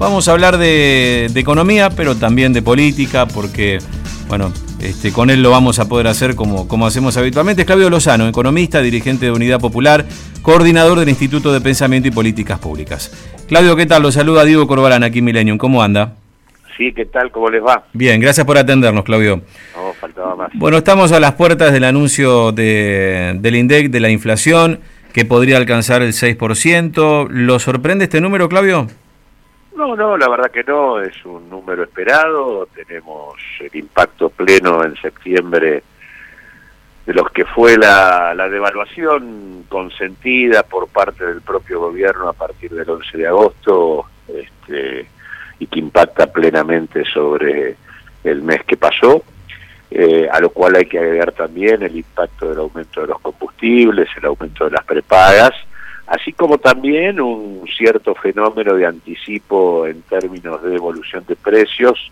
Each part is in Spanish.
Vamos a hablar de, de, economía, pero también de política, porque, bueno, este, con él lo vamos a poder hacer como, como hacemos habitualmente. Es Claudio Lozano, economista, dirigente de Unidad Popular, coordinador del Instituto de Pensamiento y Políticas Públicas. Claudio, ¿qué tal? Lo saluda Diego Corbalán aquí en Millennium. ¿Cómo anda? Sí, ¿qué tal? ¿Cómo les va? Bien, gracias por atendernos, Claudio. No, faltaba más. Bueno, estamos a las puertas del anuncio de, del INDEC de la inflación, que podría alcanzar el 6%. ¿Lo sorprende este número, Claudio? No, no, la verdad que no, es un número esperado, tenemos el impacto pleno en septiembre de los que fue la, la devaluación consentida por parte del propio gobierno a partir del 11 de agosto este, y que impacta plenamente sobre el mes que pasó, eh, a lo cual hay que agregar también el impacto del aumento de los combustibles, el aumento de las prepagas, así como también un cierto fenómeno de anticipo en términos de evolución de precios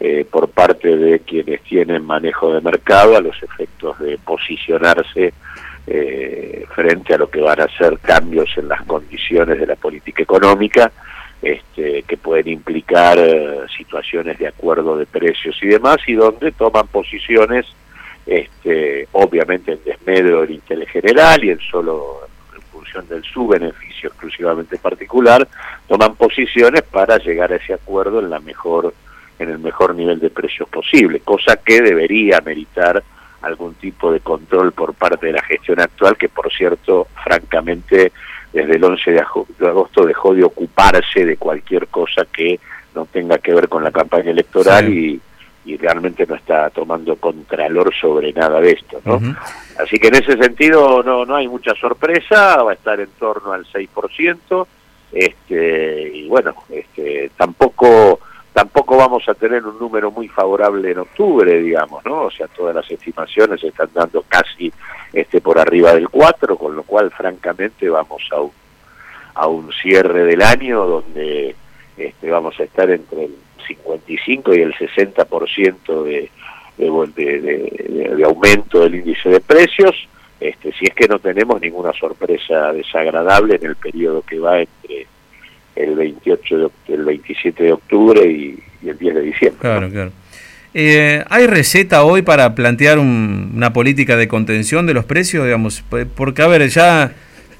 eh, por parte de quienes tienen manejo de mercado a los efectos de posicionarse eh, frente a lo que van a ser cambios en las condiciones de la política económica, este, que pueden implicar eh, situaciones de acuerdo de precios y demás, y donde toman posiciones, este, obviamente en desmedro del interés general y en solo del su beneficio exclusivamente particular, toman posiciones para llegar a ese acuerdo en la mejor en el mejor nivel de precios posible, cosa que debería meritar algún tipo de control por parte de la gestión actual, que por cierto, francamente, desde el 11 de agosto dejó de ocuparse de cualquier cosa que no tenga que ver con la campaña electoral y y realmente no está tomando contralor sobre nada de esto, ¿no? Así que en ese sentido no no hay mucha sorpresa, va a estar en torno al 6%, este y bueno, este tampoco tampoco vamos a tener un número muy favorable en octubre, digamos, ¿no? O sea, todas las estimaciones están dando casi este por arriba del 4, con lo cual francamente vamos a un a un cierre del año donde este vamos a estar entre el 55 y el 60% de, de, de, de, aumento del índice de precios, este, si es que no tenemos ninguna sorpresa desagradable en el periodo que va entre el 28 de, el 27 de octubre y, el 10 de diciembre. Claro, claro. Eh, ¿Hay receta hoy para plantear una política de contención de los precios? digamos Porque, a ver, ya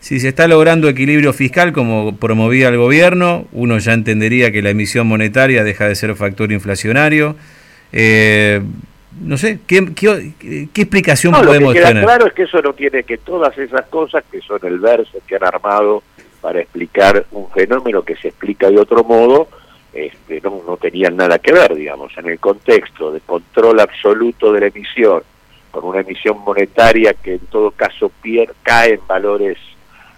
si se está logrando equilibrio fiscal como promovía el gobierno, uno ya entendería que la emisión monetaria deja de ser factor inflacionario. Eh, no sé, ¿qué, qué, explicación podemos lo que queda tener? Claro es que eso no tiene que todas esas cosas que son el verso que han armado para explicar un fenómeno que se explica de otro modo, este, no, no tenían nada que ver, digamos, en el contexto de control absoluto de la emisión, con una emisión monetaria que en todo caso pier, cae en valores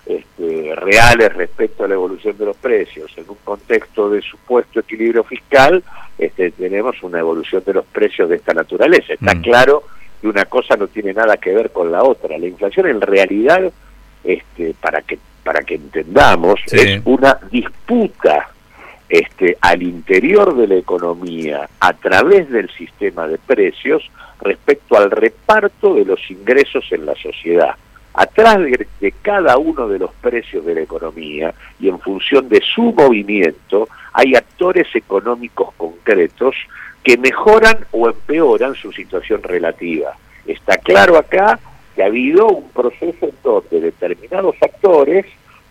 este, reales respecto a la evolución de los precios. En un contexto de supuesto equilibrio fiscal, este, tenemos una evolución de los precios de esta naturaleza. Está mm. claro que una cosa no tiene nada que ver con la otra. La inflación en realidad, este, para que para que entendamos, es una disputa este, al interior de la economía a través del sistema de precios respecto al reparto de los ingresos en la sociedad atrás de, cada uno de los precios de la economía y en función de su movimiento hay actores económicos concretos que mejoran o empeoran su situación relativa. Está claro acá que ha habido un proceso en donde determinados actores,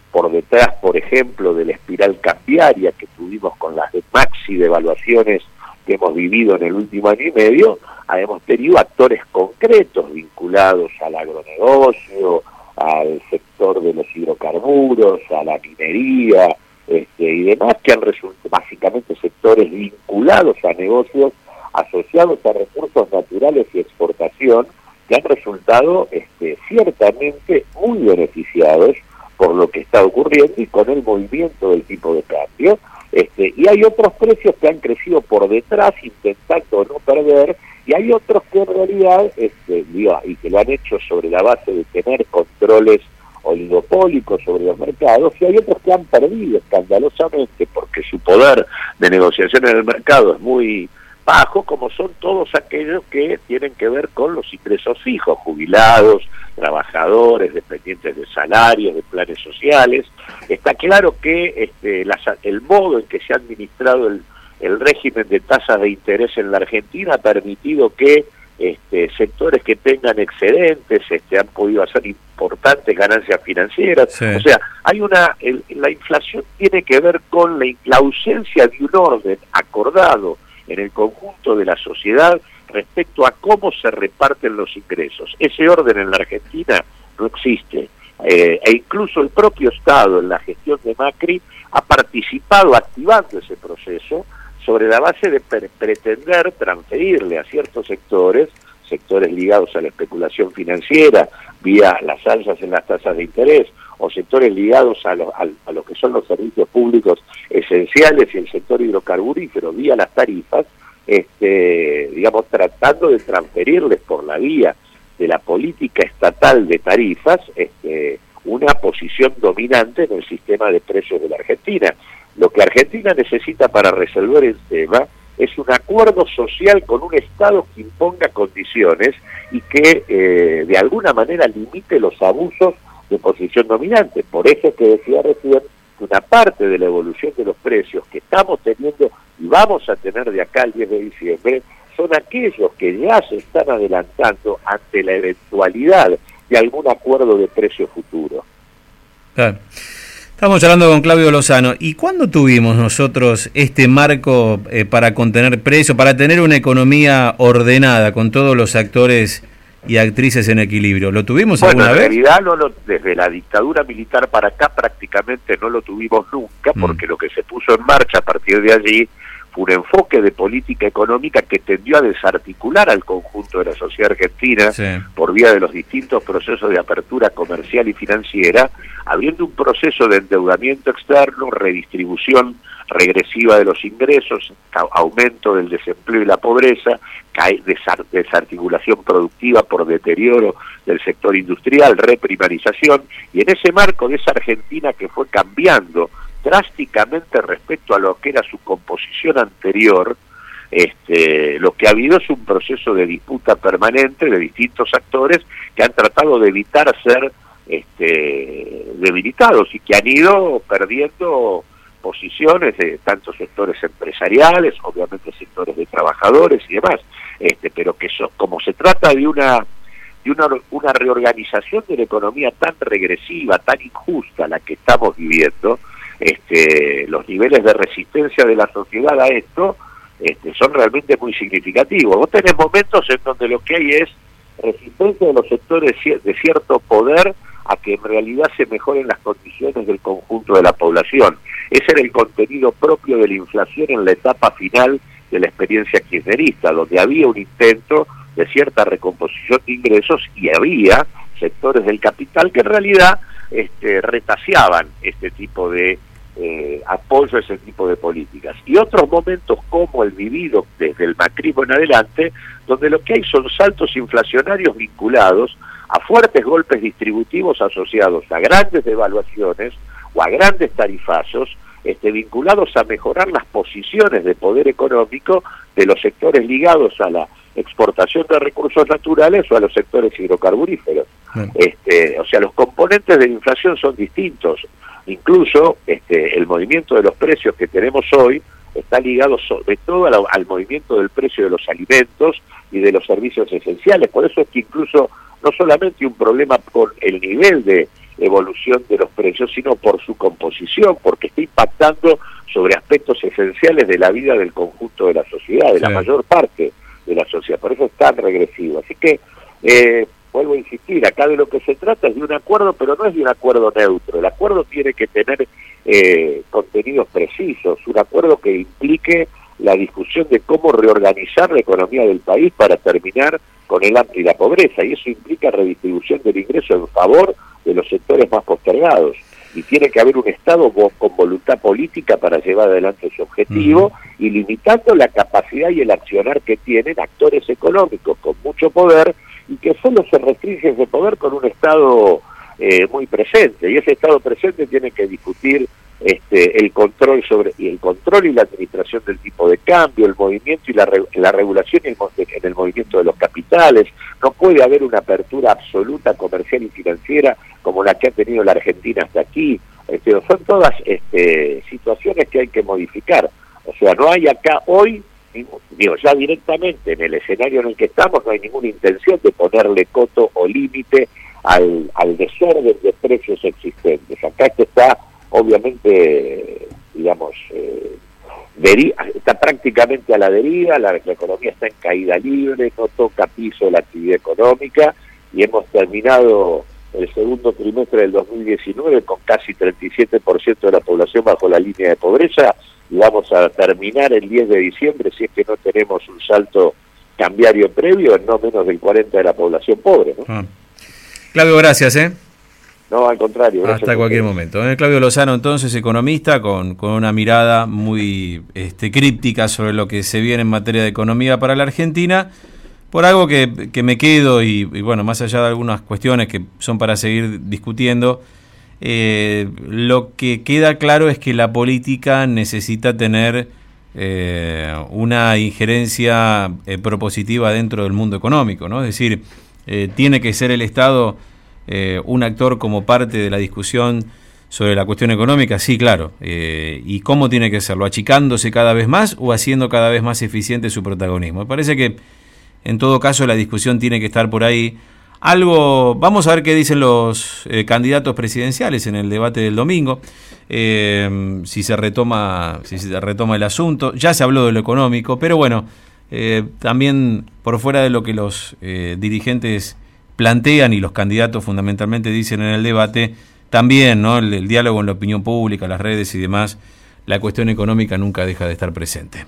por detrás, por ejemplo, de la espiral cambiaria que tuvimos con las de maxi devaluaciones que hemos vivido en el último año y medio, hemos tenido actores concretos vinculados al agronegocio, al sector de los hidrocarburos, a la minería este, y demás, que han resultado básicamente sectores vinculados a negocios asociados a recursos naturales y exportación, que han resultado este, ciertamente muy beneficiados por lo que está ocurriendo y con el movimiento del tipo de cambio. Este, y hay otros precios que han crecido por detrás intentando no perder y hay otros que en realidad este, y que lo han hecho sobre la base de tener controles oligopólicos sobre los mercados y hay otros que han perdido escandalosamente porque su poder de negociación en el mercado es muy bajo como son todos aquellos que tienen que ver con los ingresos fijos, jubilados, trabajadores, dependientes de salarios, de planes sociales. Está claro que este, el modo en que se ha administrado el, el régimen de tasas de interés en la Argentina ha permitido que este, sectores que tengan excedentes este, han podido hacer importantes ganancias financieras. O sea, hay una la inflación tiene que ver con la, ausencia de un orden acordado en el conjunto de la sociedad respecto a cómo se reparten los ingresos. Ese orden en la Argentina no existe. Eh, e incluso el propio Estado en la gestión de Macri ha participado activando ese proceso sobre la base de pretender transferirle a ciertos sectores, sectores ligados a la especulación financiera, vía las alzas en las tasas de interés, o sectores ligados a lo, a, lo que son los servicios públicos esenciales y el sector hidrocarburífero, vía las tarifas, este, digamos, tratando de transferirles por la vía de la política estatal de tarifas este, una posición dominante en el sistema de precios de la Argentina. Lo que Argentina necesita para resolver el tema es un acuerdo social con un Estado que imponga condiciones y que eh, de alguna manera limite los abusos de posición dominante. Por eso que decía recién que una parte de la evolución de los precios que estamos teniendo y vamos a tener de acá al 10 de diciembre son aquellos que ya se están adelantando ante la eventualidad de algún acuerdo de precio futuro. Claro. Estamos hablando con Claudio Lozano. ¿Y cuándo tuvimos nosotros este marco eh, para contener precios, para tener una economía ordenada con todos los actores y actrices en equilibrio? ¿Lo tuvimos alguna vez? En realidad, no lo, desde la dictadura militar para acá prácticamente no lo tuvimos nunca, mm. porque lo que se puso en marcha a partir de allí un enfoque de política económica que tendió a desarticular al conjunto de la sociedad argentina por vía de los distintos procesos de apertura comercial y financiera, habiendo un proceso de endeudamiento externo, redistribución regresiva de los ingresos, aumento del desempleo y la pobreza, desarticulación productiva por deterioro del sector industrial, reprimarización, y en ese marco de esa Argentina que fue cambiando drásticamente respecto a lo que era su composición anterior, este, lo que ha habido es un proceso de disputa permanente de distintos actores que han tratado de evitar ser este, debilitados y que han ido perdiendo posiciones de tantos sectores empresariales, obviamente sectores de trabajadores y demás, este, pero que como se trata de una de una, una reorganización de la economía tan regresiva, tan injusta la que estamos viviendo, este, los niveles de resistencia de la sociedad a esto este, son realmente muy significativos. Vos tenés momentos en donde lo que hay es resistencia de los sectores de cierto poder a que en realidad se mejoren las condiciones del conjunto de la población. Ese era el contenido propio de la inflación en la etapa final de la experiencia kirchnerista, donde había un intento de cierta recomposición de ingresos y había sectores del capital que en realidad este, retaseaban este tipo de eh, apoyo a ese tipo de políticas. Y otros momentos como el vivido desde el macrismo en adelante, donde lo que hay son saltos inflacionarios vinculados a fuertes golpes distributivos asociados a grandes devaluaciones o a grandes tarifazos, este, vinculados a mejorar las posiciones de poder económico de los sectores ligados a la exportación de recursos naturales o a los sectores hidrocarburíferos. Este, o sea, los componentes de la inflación son distintos. Incluso este, el movimiento de los precios que tenemos hoy está ligado sobre todo al, movimiento del precio de los alimentos y de los servicios esenciales. Por eso es que incluso no solamente un problema con el nivel de evolución de los precios, sino por su composición, porque está impactando sobre aspectos esenciales de la vida del conjunto de la sociedad, de la mayor parte de la sociedad. Por eso es tan regresivo. Así que, eh, vuelvo a insistir, acá de lo que se trata es de un acuerdo, pero no es de un acuerdo neutro. El acuerdo tiene que tener eh, contenidos precisos, un acuerdo que implique la discusión de cómo reorganizar la economía del país para terminar con el hambre y la pobreza, y eso implica redistribución del ingreso en favor de los sectores más postergados y tiene que haber un Estado con voluntad política para llevar adelante ese objetivo y limitando la capacidad y el accionar que tienen actores económicos con mucho poder y que solo se restringe ese poder con un Estado eh, muy presente. Y ese Estado presente tiene que discutir este, el control sobre y el control y la administración del tipo de cambio, el movimiento y la, la regulación en el, movimiento de los capitales. No puede haber una apertura absoluta comercial y financiera como la que ha tenido la Argentina hasta aquí. Este, son todas este, situaciones que hay que modificar. O sea, no hay acá hoy, digo, ya directamente en el escenario en el que estamos, no hay ninguna intención de ponerle coto o límite al, al desorden de precios existentes. Acá está obviamente, digamos, eh, está prácticamente a la deriva, la, economía está en caída libre, no toca piso la actividad económica y hemos terminado el segundo trimestre del 2019 con casi 37% de la población bajo la línea de pobreza y vamos a terminar el 10 de diciembre si es que no tenemos un salto cambiario previo en no menos del 40% de la población pobre. ¿no? Ah. Claudio, gracias. ¿eh? No, al contrario. Hasta cualquier momento. Eh, Claudio Lozano, entonces, economista, con, con una mirada muy este, críptica sobre lo que se viene en materia de economía para la Argentina, por algo que, que me quedo, y, bueno, más allá de algunas cuestiones que son para seguir discutiendo, eh, lo que queda claro es que la política necesita tener eh, una injerencia propositiva dentro del mundo económico, ¿no? Es decir, tiene que ser el Estado eh, un actor como parte de la discusión sobre la cuestión económica, sí, claro. Eh, ¿Y cómo tiene que serlo? ¿Achicándose cada vez más o haciendo cada vez más eficiente su protagonismo? Me parece que en todo caso la discusión tiene que estar por ahí. Algo, vamos a ver qué dicen los eh, candidatos presidenciales en el debate del domingo, si se retoma, si se retoma el asunto. Ya se habló de lo económico, pero bueno, también por fuera de lo que los dirigentes plantean y los candidatos fundamentalmente dicen en el debate, también ¿no? el, diálogo en la opinión pública, las redes y demás, la cuestión económica nunca deja de estar presente.